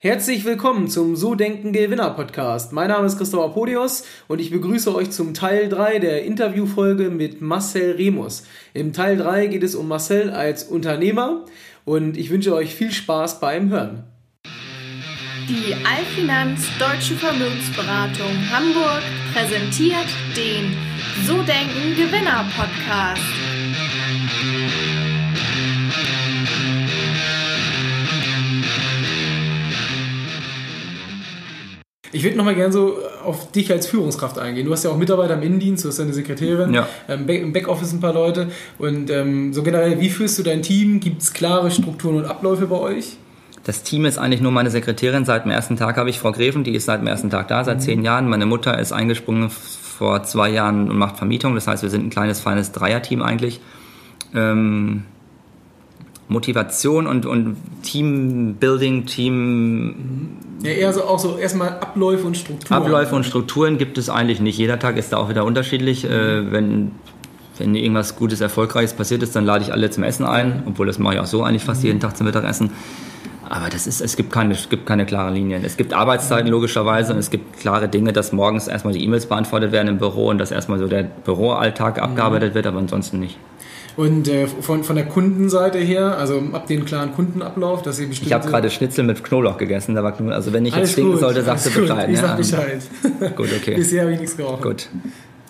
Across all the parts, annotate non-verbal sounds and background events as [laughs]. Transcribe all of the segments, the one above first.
Herzlich willkommen zum So Denken Gewinner Podcast. Mein Name ist Christopher Podius und ich begrüße euch zum Teil 3 der Interviewfolge mit Marcel Remus. Im Teil 3 geht es um Marcel als Unternehmer und ich wünsche euch viel Spaß beim Hören. Die Allfinanz Deutsche Vermögensberatung Hamburg präsentiert den So Denken Gewinner Podcast. Ich würde nochmal gerne so auf dich als Führungskraft eingehen. Du hast ja auch Mitarbeiter im Innendienst, du hast eine Sekretärin, Ja. ähm, im Backoffice ein paar Leute. Und ähm, so generell, wie führst du dein Team? Gibt es klare Strukturen und Abläufe bei euch? Das Team ist eigentlich nur meine Sekretärin. Seit dem ersten Tag habe ich Frau Greven, die ist seit dem ersten Tag da, seit zehn Jahren. Meine Mutter ist eingesprungen vor zwei Jahren und macht Vermietung. Das heißt, wir sind ein kleines, feines Dreierteam eigentlich. Ähm, Motivation und, und Teambuilding, Team Ja, eher so auch so erstmal Abläufe und Strukturen. Abläufe und Strukturen gibt es eigentlich nicht. Jeder Tag ist da auch wieder unterschiedlich. Äh, wenn, wenn irgendwas Gutes, Erfolgreiches passiert ist, dann lade ich alle zum Essen ein. Obwohl das mache ich auch so eigentlich fast jeden Tag zum Mittagessen. Aber das ist, es gibt keine, es gibt keine klaren Linien. Es gibt Arbeitszeiten logischerweise und es gibt klare Dinge, dass morgens erstmal die E-Mails beantwortet werden im Büro und dass erstmal so der Büroalltag abgearbeitet wird, aber ansonsten nicht. Und äh, von, von der Kundenseite her, also ab den klaren Kundenablauf, dass ihr bestimmt. Ich habe gerade Schnitzel mit Knoblauch gegessen, da war Knoblauch, also wenn ich jetzt stinken sollte, sagst du. Bescheid. Ich ne? sag Bescheid. Gut, okay. [laughs] Bisher habe ich nichts geraucht. Gut.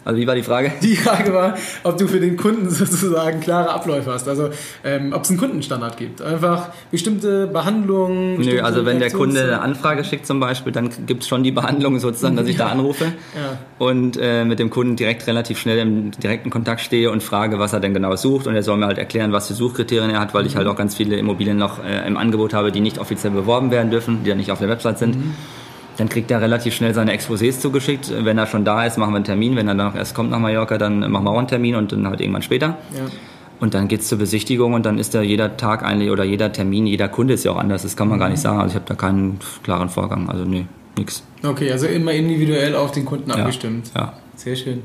Also wie war die Frage? Die Frage war, ob du für den Kunden [laughs] sozusagen klare Abläufe hast. Also ähm, ob es einen Kundenstandard gibt. Einfach bestimmte Behandlungen. Nö, bestimmte also wenn der Kunde eine Anfrage schickt zum Beispiel, dann gibt es schon die Behandlung sozusagen, dass ich da anrufe Ja. und äh, mit dem Kunden direkt relativ schnell im direkten Kontakt stehe und frage, was er denn genau sucht und er soll mir halt erklären, was für Suchkriterien er hat, weil ich halt auch ganz viele Immobilien noch äh, im Angebot habe, die nicht offiziell beworben werden dürfen, die ja nicht auf der Website sind. Dann kriegt er relativ schnell seine Exposés zugeschickt. Wenn er schon da ist, machen wir einen Termin. Wenn er dann noch erst kommt nach Mallorca, dann machen wir auch einen Termin und dann halt irgendwann später. Ja. Und dann geht's zur Besichtigung und dann ist da jeder Tag eigentlich oder jeder Termin, jeder Kunde ist ja auch anders. Das kann man gar nicht sagen. Also ich habe da keinen klaren Vorgang. Also nee, nix. Okay, also immer individuell auf den Kunden Ja. abgestimmt. Ja. Sehr schön.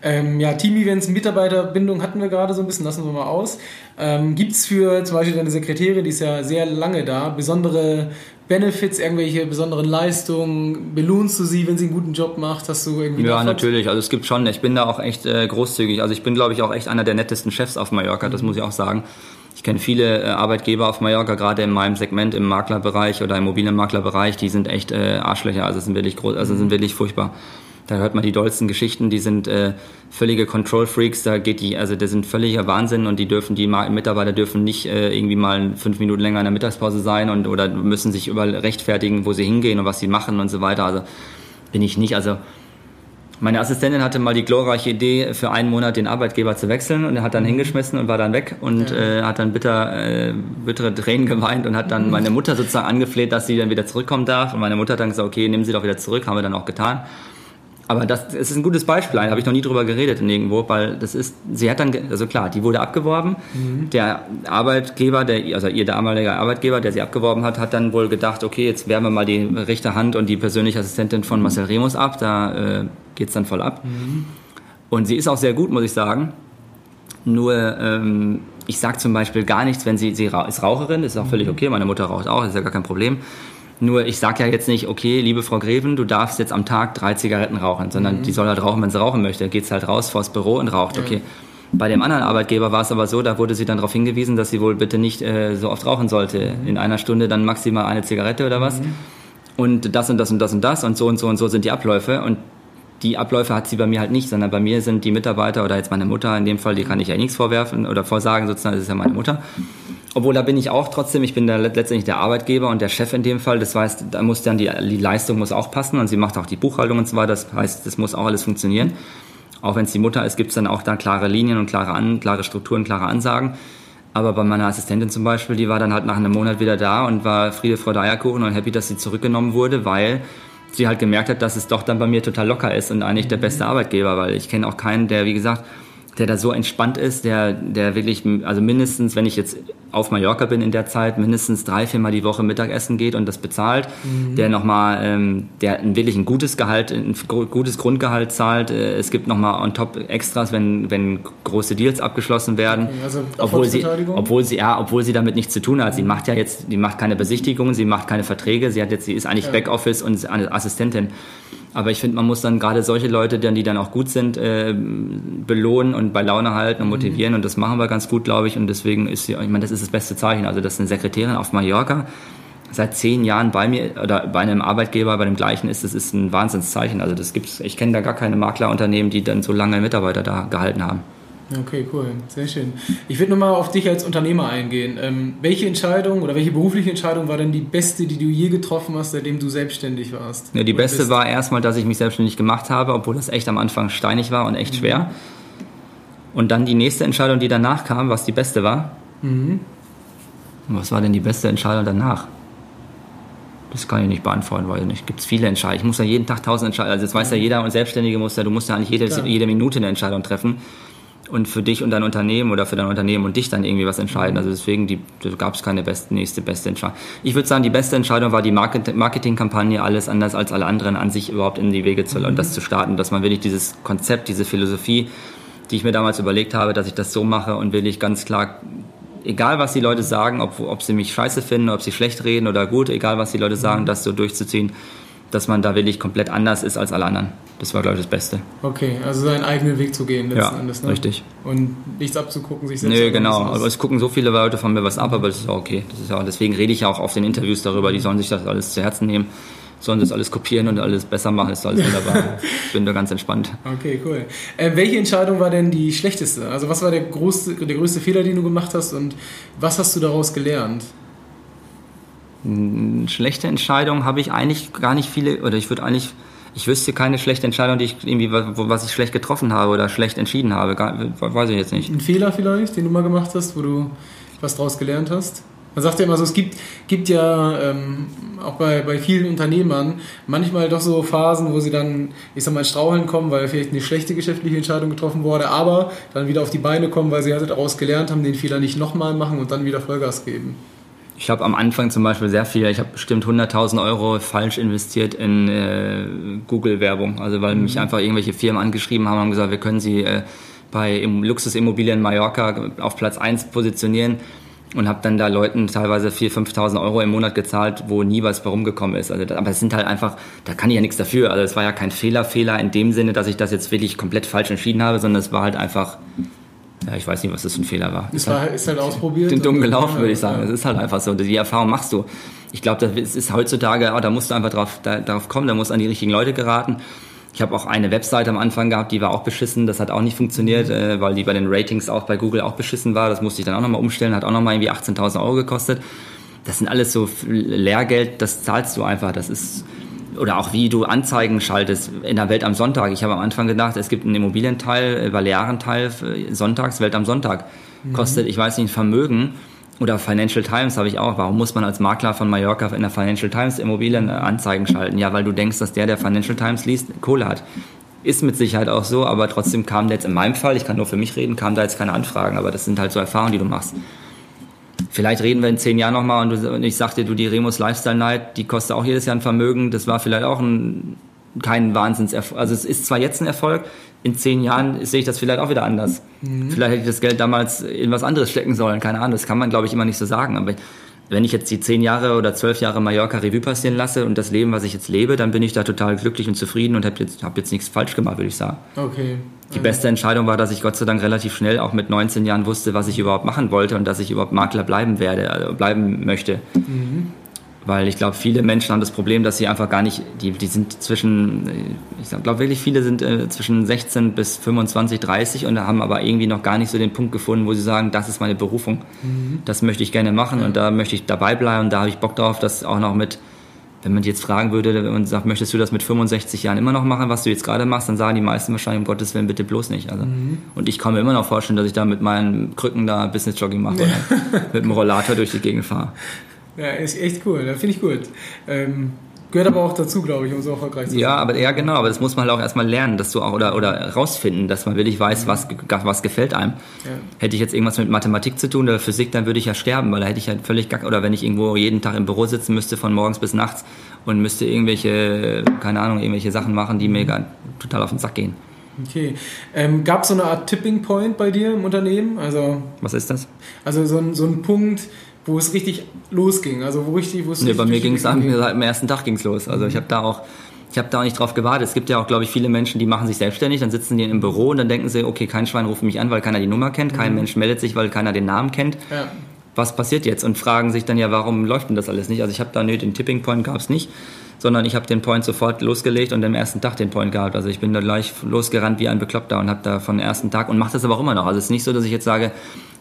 Ähm, ja, Team-Events, Mitarbeiterbindung hatten wir gerade so ein bisschen, lassen wir mal aus. Ähm, Gibt es für zum Beispiel deine Sekretärin, die ist ja sehr lange da, besondere Benefits, irgendwelche besonderen Leistungen? Belohnst du sie, wenn sie einen guten Job macht? Hast du irgendwie Ja, natürlich. Also es gibt schon, ich bin da auch echt äh, großzügig. Also ich bin, glaube ich, auch echt einer der nettesten Chefs auf Mallorca, das muss ich auch sagen. Ich kenne viele äh, Arbeitgeber auf Mallorca, gerade in meinem Segment im Maklerbereich oder im Immobilienmaklerbereich, die sind echt äh, Arschlöcher, also sind wirklich groß, also sind wirklich furchtbar. Da hört man die dollsten Geschichten, die sind äh, völlige Control Freaks, da geht die, also das sind völliger Wahnsinn und die dürfen, die Mitarbeiter dürfen nicht äh, irgendwie mal fünf Minuten länger in der Mittagspause sein und oder müssen sich überall rechtfertigen, wo sie hingehen und was sie machen und so weiter. Also bin ich nicht, also meine Assistentin hatte mal die glorreiche Idee, für einen Monat den Arbeitgeber zu wechseln und er hat dann hingeschmissen und war dann weg und äh, hat dann bitter, äh, bittere Tränen geweint und hat dann meine Mutter sozusagen angefleht, dass sie dann wieder zurückkommen darf. Und meine Mutter hat dann gesagt, okay, nehmen Sie doch wieder zurück, haben wir dann auch getan. Aber das, es ist ein gutes Beispiel, da habe ich noch nie drüber geredet nirgendwo, weil das ist, sie hat dann, also klar, die wurde abgeworben. Der Arbeitgeber, der, also ihr damalige Arbeitgeber, der sie abgeworben hat, hat dann wohl gedacht, okay, jetzt wehren wir mal die rechte Hand und die persönliche Assistentin von Marcel Remus ab, da äh, geht's dann voll ab. Und sie ist auch sehr gut, muss ich sagen. Nur, ähm, ich sag zum Beispiel gar nichts, wenn sie, sie ist Raucherin, das ist auch völlig okay, meine Mutter raucht auch, das ist ja gar kein Problem. Nur ich sag ja jetzt nicht, okay, liebe Frau Greven, du darfst jetzt am Tag drei Zigaretten rauchen, sondern die soll halt rauchen, wenn sie rauchen möchte. Geht's halt raus vors Büro und raucht, okay. Bei dem anderen Arbeitgeber war es aber so, da wurde sie dann darauf hingewiesen, dass sie wohl bitte nicht äh, so oft rauchen sollte. In einer Stunde dann maximal eine Zigarette oder was. Und das und das und das und das und so und so und so sind die Abläufe. Und die Abläufe hat sie bei mir halt nicht, sondern bei mir sind die Mitarbeiter oder jetzt meine Mutter in dem Fall, die kann ich ja nichts vorwerfen oder vorsagen, sozusagen, das ist ja meine Mutter. Obwohl da bin ich auch trotzdem, ich bin da let- letztendlich der Arbeitgeber und der Chef in dem Fall. Das heißt, da muss dann die, die Leistung muss auch passen und sie macht auch die Buchhaltung und so weiter. Das heißt, das muss auch alles funktionieren. Auch wenn es die Mutter ist, gibt es dann auch da klare Linien und klare, An klare Strukturen, klare Ansagen. Aber bei meiner Assistentin zum Beispiel, die war dann halt nach einem Monat wieder da und war Friede, Freude, Eierkuchen und happy, dass sie zurückgenommen wurde, weil sie halt gemerkt hat, dass es doch dann bei mir total locker ist und eigentlich der beste Arbeitgeber, weil ich kenne auch keinen, der, wie gesagt, der da so entspannt ist, der, der wirklich, also mindestens, wenn ich jetzt auf Mallorca bin in der Zeit, mindestens drei, viermal die Woche Mittagessen geht und das bezahlt, mhm. der nochmal, ähm, der wirklich ein gutes Gehalt, ein gutes Grundgehalt zahlt. Äh, es gibt nochmal on top Extras, wenn, wenn große Deals abgeschlossen werden. Okay, also obwohl sie, obwohl sie, ja, obwohl sie damit nichts zu tun hat. Sie macht ja jetzt, die macht keine Besichtigungen, sie macht keine Verträge, sie hat jetzt, sie ist eigentlich ja. Backoffice und Assistentin. Aber ich finde, man muss dann gerade solche Leute, die dann auch gut sind, äh, belohnen und bei Laune halten und mhm. motivieren. Mhm. Und das machen wir ganz gut, glaube ich. Und deswegen ist sie, ich meine, das ist das beste Zeichen. Also, dass eine Sekretärin auf Mallorca seit zehn Jahren bei mir oder bei einem Arbeitgeber, bei dem gleichen ist, das ist ein Wahnsinnszeichen. Also, das gibt's, ich kenne da gar keine Maklerunternehmen, die dann so lange Mitarbeiter da gehalten haben. Okay, cool, sehr schön. Ich würde nochmal auf dich als Unternehmer eingehen. Ähm, welche Entscheidung oder welche berufliche Entscheidung war denn die beste, die du je getroffen hast, seitdem du selbstständig warst? Ja, die beste bist? war erstmal, dass ich mich selbstständig gemacht habe, obwohl das echt am Anfang steinig war und echt mhm. schwer. Und dann die nächste Entscheidung, die danach kam, was die beste war. Mhm. Was war denn die beste Entscheidung danach? Das kann ich nicht beantworten, weil es gibt viele Entscheidungen. Ich muss ja jeden Tag tausend Entscheidungen, also das weiß ja jeder und Selbstständige muss ja, du musst ja eigentlich jede, jede Minute eine Entscheidung treffen und für dich und dein Unternehmen oder für dein Unternehmen und dich dann irgendwie was entscheiden. Also deswegen gab es keine beste, nächste beste Entscheidung. Ich würde sagen, die beste Entscheidung war die Market Marketingkampagne, alles anders als alle anderen an sich überhaupt in die Wege zu mhm. und das zu starten, dass man wirklich dieses Konzept, diese Philosophie, die ich mir damals überlegt habe, dass ich das so mache und will ich ganz klar egal was die Leute sagen, ob, ob sie mich scheiße finden, ob sie schlecht reden oder gut, egal was die Leute sagen, mhm. das so durchzuziehen dass man da wirklich komplett anders ist als alle anderen. Das war, glaube ich, das Beste. Okay, also seinen eigenen Weg zu gehen letzten ja, Endes. Ne? richtig. Und nichts abzugucken, sich selbst Nee, genau. Aber es gucken so viele Leute von mir was ab, aber das ist auch okay. Das ist ja, deswegen rede ich ja auch auf den Interviews darüber. Die sollen sich das alles zu Herzen nehmen sollen das alles kopieren und alles besser machen, ist alles wunderbar. [laughs] ich bin da ganz entspannt. Okay, cool. Äh, welche Entscheidung war denn die schlechteste? Also was war der größte, der größte Fehler, den du gemacht hast und was hast du daraus gelernt? Schlechte Entscheidung habe ich eigentlich gar nicht viele, oder ich würde eigentlich, ich wüsste keine schlechte Entscheidung, die ich irgendwie, was ich schlecht getroffen habe oder schlecht entschieden habe. Gar, weiß ich jetzt nicht. Ein Fehler vielleicht, den du mal gemacht hast, wo du was daraus gelernt hast? Man sagt ja immer so, es gibt, gibt ja ähm, auch bei, bei vielen Unternehmern manchmal doch so Phasen, wo sie dann, ich sag mal, straucheln kommen, weil vielleicht eine schlechte geschäftliche Entscheidung getroffen wurde, aber dann wieder auf die Beine kommen, weil sie halt daraus gelernt haben, den Fehler nicht nochmal machen und dann wieder Vollgas geben. Ich habe am Anfang zum Beispiel sehr viel, ich habe bestimmt 100.000 Euro falsch investiert in äh, Google-Werbung. Also weil mhm. mich einfach irgendwelche Firmen angeschrieben haben und gesagt, wir können sie äh, bei Luxusimmobilien Mallorca auf Platz 1 positionieren und habe dann da Leuten teilweise 4.000, 5.000 Euro im Monat gezahlt, wo nie was rumgekommen ist. Also, aber es sind halt einfach, da kann ich ja nichts dafür. Also es war ja kein Fehler, Fehler in dem Sinne, dass ich das jetzt wirklich komplett falsch entschieden habe, sondern es war halt einfach ja, ich weiß nicht, was das für ein Fehler war. Ist, halt, ist halt ausprobiert. Den dumm gelaufen, würde ich sagen. Es ist halt einfach so. Die Erfahrung machst du. Ich glaube, das ist heutzutage, oh, da musst du einfach drauf, da, darauf kommen, da musst du an die richtigen Leute geraten. Ich habe auch eine Webseite am Anfang gehabt, die war auch beschissen. Das hat auch nicht funktioniert, mhm. äh, weil die bei den Ratings auch bei Google auch beschissen war. Das musste ich dann auch nochmal umstellen, hat auch nochmal irgendwie 18.000 Euro gekostet. Das sind alles so Lehrgeld, das zahlst du einfach. Das ist oder auch wie du Anzeigen schaltest in der Welt am Sonntag. Ich habe am Anfang gedacht, es gibt einen Immobilienteil, äh, Balearenteil, sonntags, Welt am Sonntag. Mhm. Kostet, ich weiß nicht, ein Vermögen. Oder Financial Times habe ich auch. Warum muss man als Makler von Mallorca in der Financial Times Immobilienanzeigen schalten? Ja, weil du denkst, dass der, der Financial Times liest, Kohle hat. Ist mit Sicherheit auch so, aber trotzdem kam da jetzt in meinem Fall, ich kann nur für mich reden, kam da jetzt keine Anfragen, aber das sind halt so Erfahrungen, die du machst. Vielleicht reden wir in zehn Jahren nochmal und, und ich sagte, du, die Remus Lifestyle Night, die kostet auch jedes Jahr ein Vermögen. Das war vielleicht auch ein, kein Wahnsinnserfolg. Also es ist zwar jetzt ein Erfolg, in zehn Jahren sehe ich das vielleicht auch wieder anders. Mhm. Vielleicht hätte ich das Geld damals in was anderes stecken sollen, keine Ahnung. Das kann man, glaube ich, immer nicht so sagen. Aber wenn ich jetzt die zehn Jahre oder zwölf Jahre Mallorca Revue passieren lasse und das Leben, was ich jetzt lebe, dann bin ich da total glücklich und zufrieden und habe jetzt, hab jetzt nichts falsch gemacht, würde ich sagen. Okay. Die beste Entscheidung war, dass ich Gott sei Dank relativ schnell auch mit 19 Jahren wusste, was ich überhaupt machen wollte und dass ich überhaupt Makler bleiben werde, also bleiben möchte. Mhm. Weil ich glaube, viele Menschen haben das Problem, dass sie einfach gar nicht, die, die sind zwischen, ich glaube wirklich viele sind äh, zwischen 16 bis 25, 30 und haben aber irgendwie noch gar nicht so den Punkt gefunden, wo sie sagen, das ist meine Berufung. Mhm. Das möchte ich gerne machen ja. und da möchte ich dabei bleiben und da habe ich Bock drauf, das auch noch mit wenn man die jetzt fragen würde und sagt, möchtest du das mit 65 Jahren immer noch machen, was du jetzt gerade machst, dann sagen die meisten wahrscheinlich, um Gottes Willen, bitte bloß nicht. Also, mhm. Und ich kann mir immer noch vorstellen, dass ich da mit meinen Krücken da Business-Jogging mache oder mit dem Rollator durch die Gegend fahre. Ja, ist echt cool, da finde ich gut. Ähm, Gehört aber auch dazu, glaube ich, um so erfolgreich zu sein. Ja, aber ja genau, aber das muss man halt auch erstmal lernen, dass du auch oder oder rausfinden, dass man wirklich weiß, was was gefällt einem. Ja. Hätte ich jetzt irgendwas mit Mathematik zu tun oder Physik, dann würde ich ja sterben, weil da hätte ich halt völlig gack oder wenn ich irgendwo jeden Tag im Büro sitzen müsste von morgens bis nachts und müsste irgendwelche keine Ahnung, irgendwelche Sachen machen, die mir gar total auf den Sack gehen. Okay. Ähm, Gab es so eine Art Tipping Point bei dir im Unternehmen? Also, Was ist das? also so, ein, so ein Punkt, wo es richtig losging. Also wo richtig, wo es Nee, bei mir ging es am ersten Tag ging's los. Also ich habe da auch ich habe da auch nicht drauf gewartet. Es gibt ja auch, glaube ich, viele Menschen, die machen sich selbstständig, dann sitzen die im Büro und dann denken sie, okay, kein Schwein ruft mich an, weil keiner die Nummer kennt, kein Mensch meldet sich, weil keiner den Namen kennt. Ja. Was passiert jetzt? Und fragen sich dann ja, warum läuft denn das alles nicht? Also ich habe da, nö, den Tipping Point gab's nicht, sondern ich habe den Point sofort losgelegt und am ersten Tag den Point gehabt. Also ich bin da gleich losgerannt wie ein Bekloppter und habe da von dem ersten Tag und mache das aber auch immer noch. Also es ist nicht so, dass ich jetzt sage,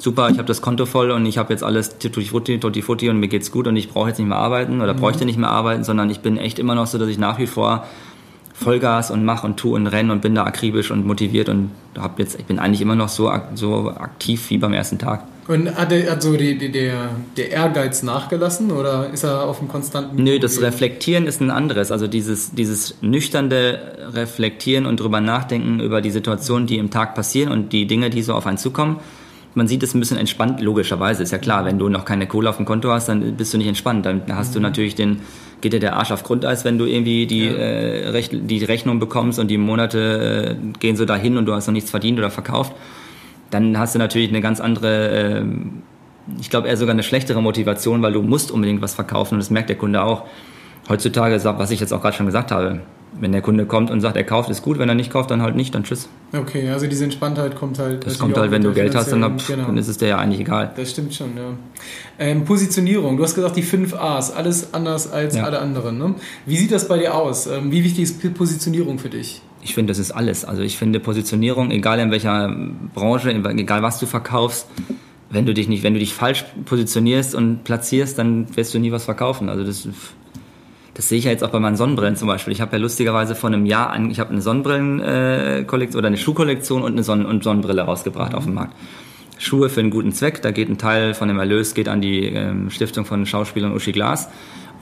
super, ich habe das Konto voll und ich habe jetzt alles tutti frutti, tutti frutti und mir geht's gut und ich brauche jetzt nicht mehr arbeiten oder bräuchte nicht mehr arbeiten, sondern ich bin echt immer noch so, dass ich nach wie vor Vollgas und mach und tu und renn und bin da akribisch und motiviert und hab jetzt, ich bin eigentlich immer noch so, so aktiv wie beim ersten Tag. Und hat, der, hat so die, die, der, der Ehrgeiz nachgelassen oder ist er auf einem konstanten Nö, das? Reflektieren ist ein anderes. Also dieses, dieses nüchternde Reflektieren und drüber nachdenken über die Situationen, die im Tag passieren und die Dinge, die so auf einen zukommen. Man sieht es ein bisschen entspannt, logischerweise. Ist ja klar, wenn du noch keine Kohle auf dem Konto hast, dann bist du nicht entspannt. Dann hast du natürlich den, geht dir der Arsch auf Grundeis, wenn du irgendwie die, Ja. äh, Rech die Rechnung bekommst und die Monate äh, gehen so dahin und du hast noch nichts verdient oder verkauft. Dann hast du natürlich eine ganz andere, ähm, ich glaube eher sogar eine schlechtere Motivation, weil du musst unbedingt was verkaufen und das merkt der Kunde auch. Heutzutage, was ich jetzt auch gerade schon gesagt habe, wenn der Kunde kommt und sagt, er kauft, ist gut, wenn er nicht kauft, dann halt nicht, dann tschüss. Okay, also diese Entspanntheit kommt halt. Das kommt halt, wenn du Geld hast, dann, pff, genau. dann ist es dir ja eigentlich egal. Das stimmt schon, ja. Ähm, Positionierung, du hast gesagt, die fünf A's, alles anders als Ja. alle anderen. Ne? Wie sieht das bei dir aus? Ähm, wie wichtig ist Positionierung für dich? Ich finde, das ist alles. Also ich finde Positionierung, egal in welcher Branche, egal was du verkaufst, wenn du dich nicht, wenn du dich falsch positionierst und platzierst, dann wirst du nie was verkaufen. Also das, das sehe ich ja jetzt auch bei meinen Sonnenbrillen zum Beispiel. Ich habe ja lustigerweise vor einem Jahr, an, ich habe eine Sonnenbrillenkollektion oder eine Schuhkollektion und eine Sonnen und Sonnenbrille rausgebracht auf den Markt. Schuhe für einen guten Zweck. Da geht ein Teil von dem Erlös geht an die ähm, Stiftung von Schauspielern Uschi Glas.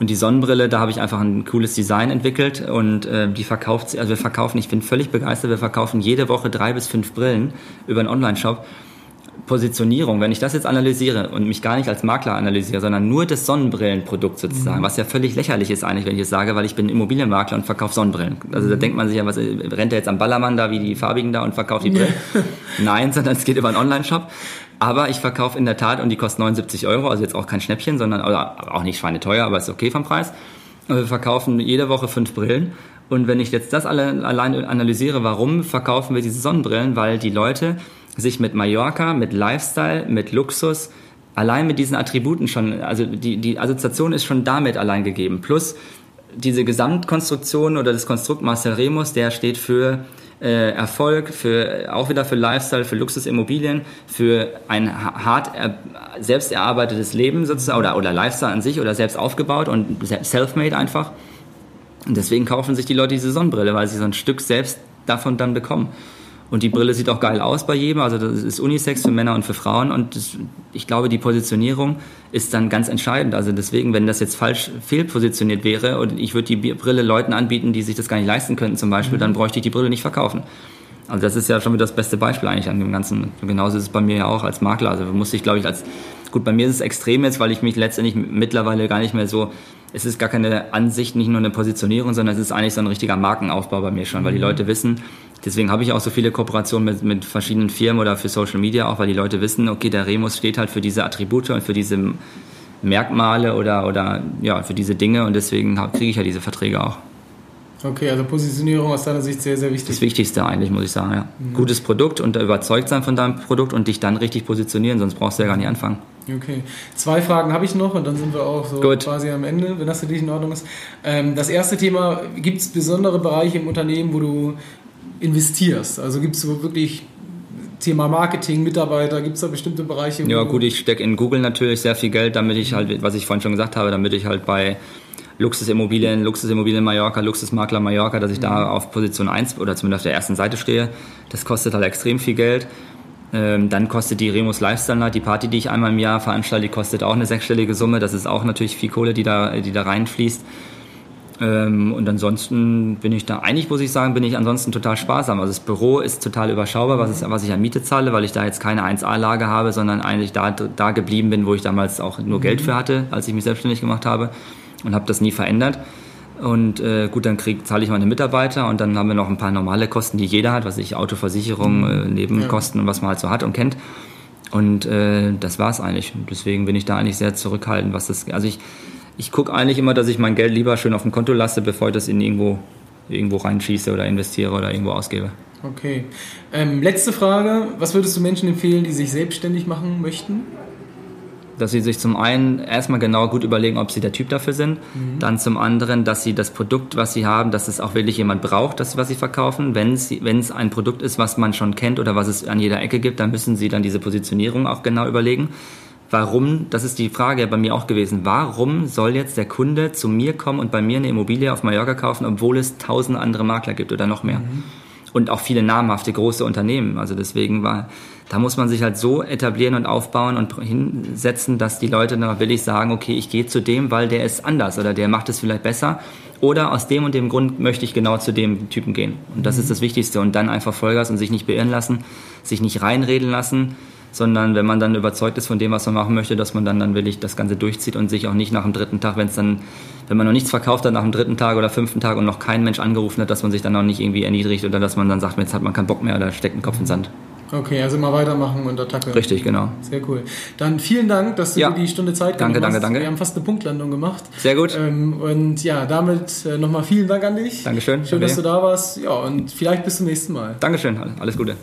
Und die Sonnenbrille, da habe ich einfach ein cooles Design entwickelt und äh, die verkauft, also wir verkaufen, ich bin völlig begeistert, wir verkaufen jede Woche drei bis fünf Brillen über einen Online-Shop. Positionierung, wenn ich das jetzt analysiere und mich gar nicht als Makler analysiere, sondern nur das Sonnenbrillenprodukt sozusagen, was ja völlig lächerlich ist eigentlich, wenn ich es sage, weil ich bin Immobilienmakler und verkaufe Sonnenbrillen. Also da denkt man sich ja, was rennt er jetzt am Ballermann da wie die Farbigen da und verkauft die Brillen? [laughs] Nein, sondern es geht über einen Online-Shop. Aber ich verkaufe in der Tat und die kostet 79 Euro, also jetzt auch kein Schnäppchen, sondern oder auch nicht schweineteuer, aber ist okay vom Preis. Wir verkaufen jede Woche fünf Brillen. Und wenn ich jetzt das alle allein analysiere, warum verkaufen wir diese Sonnenbrillen? Weil die Leute sich mit Mallorca, mit Lifestyle, mit Luxus, allein mit diesen Attributen schon, also die, die Assoziation ist schon damit allein gegeben. Plus diese Gesamtkonstruktion oder das Konstrukt Marcel Remus, der steht für äh, Erfolg, für auch wieder für Lifestyle, für Luxusimmobilien, für ein ha- hart er, selbst erarbeitetes Leben sozusagen oder, oder Lifestyle an sich oder selbst aufgebaut und se- self-made einfach. Und deswegen kaufen sich die Leute diese Sonnenbrille, weil sie so ein Stück selbst davon dann bekommen. Und die Brille sieht auch geil aus bei jedem. Also das ist Unisex für Männer und für Frauen. Und das, ich glaube, die Positionierung ist dann ganz entscheidend. Also deswegen, wenn das jetzt falsch fehlpositioniert wäre und ich würde die Brille Leuten anbieten, die sich das gar nicht leisten könnten zum Beispiel, dann bräuchte ich die Brille nicht verkaufen. Also das ist ja schon wieder das beste Beispiel eigentlich an dem Ganzen. Und genauso ist es bei mir ja auch als Makler. Also musste ich, glaube ich, als gut, bei mir ist es extrem jetzt, weil ich mich letztendlich mittlerweile gar nicht mehr so, es ist gar keine Ansicht, nicht nur eine Positionierung, sondern es ist eigentlich so ein richtiger Markenaufbau bei mir schon, weil die Leute wissen, deswegen habe ich auch so viele Kooperationen mit, mit verschiedenen Firmen oder für Social Media auch, weil die Leute wissen, okay, der Remus steht halt für diese Attribute und für diese Merkmale oder, oder ja, für diese Dinge und deswegen kriege ich ja diese Verträge auch. Okay, also Positionierung aus deiner Sicht sehr, sehr wichtig. Das Wichtigste eigentlich, muss ich sagen, ja. Gutes Produkt und überzeugt sein von deinem Produkt und dich dann richtig positionieren, sonst brauchst du ja gar nicht anfangen. Okay. Zwei Fragen habe ich noch und dann sind wir auch so Gut. quasi am Ende, wenn das für dich in Ordnung ist. Ähm, das erste Thema, gibt es besondere Bereiche im Unternehmen, wo du investierst? Also gibt es wirklich Thema Marketing, Mitarbeiter, gibt es da bestimmte Bereiche? Ja, gut, ich stecke in Google natürlich sehr viel Geld, damit ich halt, was ich vorhin schon gesagt habe, damit ich halt bei Luxusimmobilien, Luxusimmobilien Mallorca, Luxusmakler Mallorca, dass ich da auf Position 1 oder zumindest auf der ersten Seite stehe. Das kostet halt extrem viel Geld. Ähm, dann kostet die Remus Lifestyle Night, die Party, die ich einmal im Jahr veranstalte, die kostet auch eine sechsstellige Summe. Das ist auch natürlich viel Kohle, die da, die da reinfließt. Ähm, und ansonsten bin ich da, eigentlich muss ich sagen, bin ich ansonsten total sparsam. Also das Büro ist total überschaubar, was, ist, was ich an Miete zahle, weil ich da jetzt keine 1A-Lage habe, sondern eigentlich da, da geblieben bin, wo ich damals auch nur Geld für hatte, als ich mich selbstständig gemacht habe und habe das nie verändert. Und äh, gut, dann krieg, zahle ich meine Mitarbeiter und dann haben wir noch ein paar normale Kosten, die jeder hat, was ich Autoversicherung, äh, Nebenkosten und was man halt so hat und kennt. Und äh, das war's eigentlich. Deswegen bin ich da eigentlich sehr zurückhaltend, was das. Also ich, ich gucke eigentlich immer, dass ich mein Geld lieber schön auf dem Konto lasse, bevor ich das in irgendwo, irgendwo reinschieße oder investiere oder irgendwo ausgebe. Okay. Ähm, letzte Frage. Was würdest du Menschen empfehlen, die sich selbstständig machen möchten? Dass sie sich zum einen erstmal genau gut überlegen, ob sie der Typ dafür sind. Mhm. Dann zum anderen, dass sie das Produkt, was sie haben, dass es auch wirklich jemand braucht, das, was sie verkaufen. Wenn es, wenn es ein Produkt ist, was man schon kennt oder was es an jeder Ecke gibt, dann müssen sie dann diese Positionierung auch genau überlegen. Warum, das ist die Frage bei mir auch gewesen, warum soll jetzt der Kunde zu mir kommen und bei mir eine Immobilie auf Mallorca kaufen, obwohl es tausend andere Makler gibt oder noch mehr? Mhm. Und auch viele namhafte große Unternehmen. Also deswegen war, da muss man sich halt so etablieren und aufbauen und hinsetzen, dass die Leute dann willig sagen, okay, ich gehe zu dem, weil der ist anders oder der macht es vielleicht besser. Oder aus dem und dem Grund möchte ich genau zu dem Typen gehen. Und das mhm. ist das Wichtigste. Und dann einfach Vollgas und sich nicht beirren lassen, sich nicht reinreden lassen, sondern wenn man dann überzeugt ist von dem, was man machen möchte, dass man dann, dann willig das Ganze durchzieht und sich auch nicht nach dem dritten Tag, wenn es dann, wenn man noch nichts verkauft hat nach dem dritten Tag oder fünften Tag und noch kein Mensch angerufen hat, dass man sich dann auch nicht irgendwie erniedrigt oder dass man dann sagt, jetzt hat man keinen Bock mehr oder steckt den Kopf in den Sand. Okay, also mal weitermachen und Attacke. Richtig, genau. Sehr cool. Dann vielen Dank, dass du ja. dir die Stunde Zeit genommen danke, hast. Danke, danke, Wir haben fast eine Punktlandung gemacht. Sehr gut. Ähm, und ja, damit äh, nochmal vielen Dank an dich. Dankeschön. Schön, dass du da warst. Ja, und vielleicht bis zum nächsten Mal. Dankeschön, alles Gute.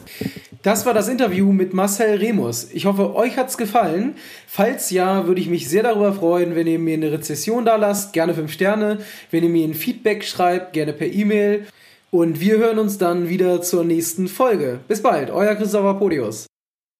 Das war das Interview mit Marcel Remus. Ich hoffe, euch hat's gefallen. Falls ja, würde ich mich sehr darüber freuen, wenn ihr mir eine Rezession da lasst. Gerne 5 Sterne. Wenn ihr mir ein Feedback schreibt, gerne per E-Mail. Und wir hören uns dann wieder zur nächsten Folge. Bis bald, euer Christopher Podius.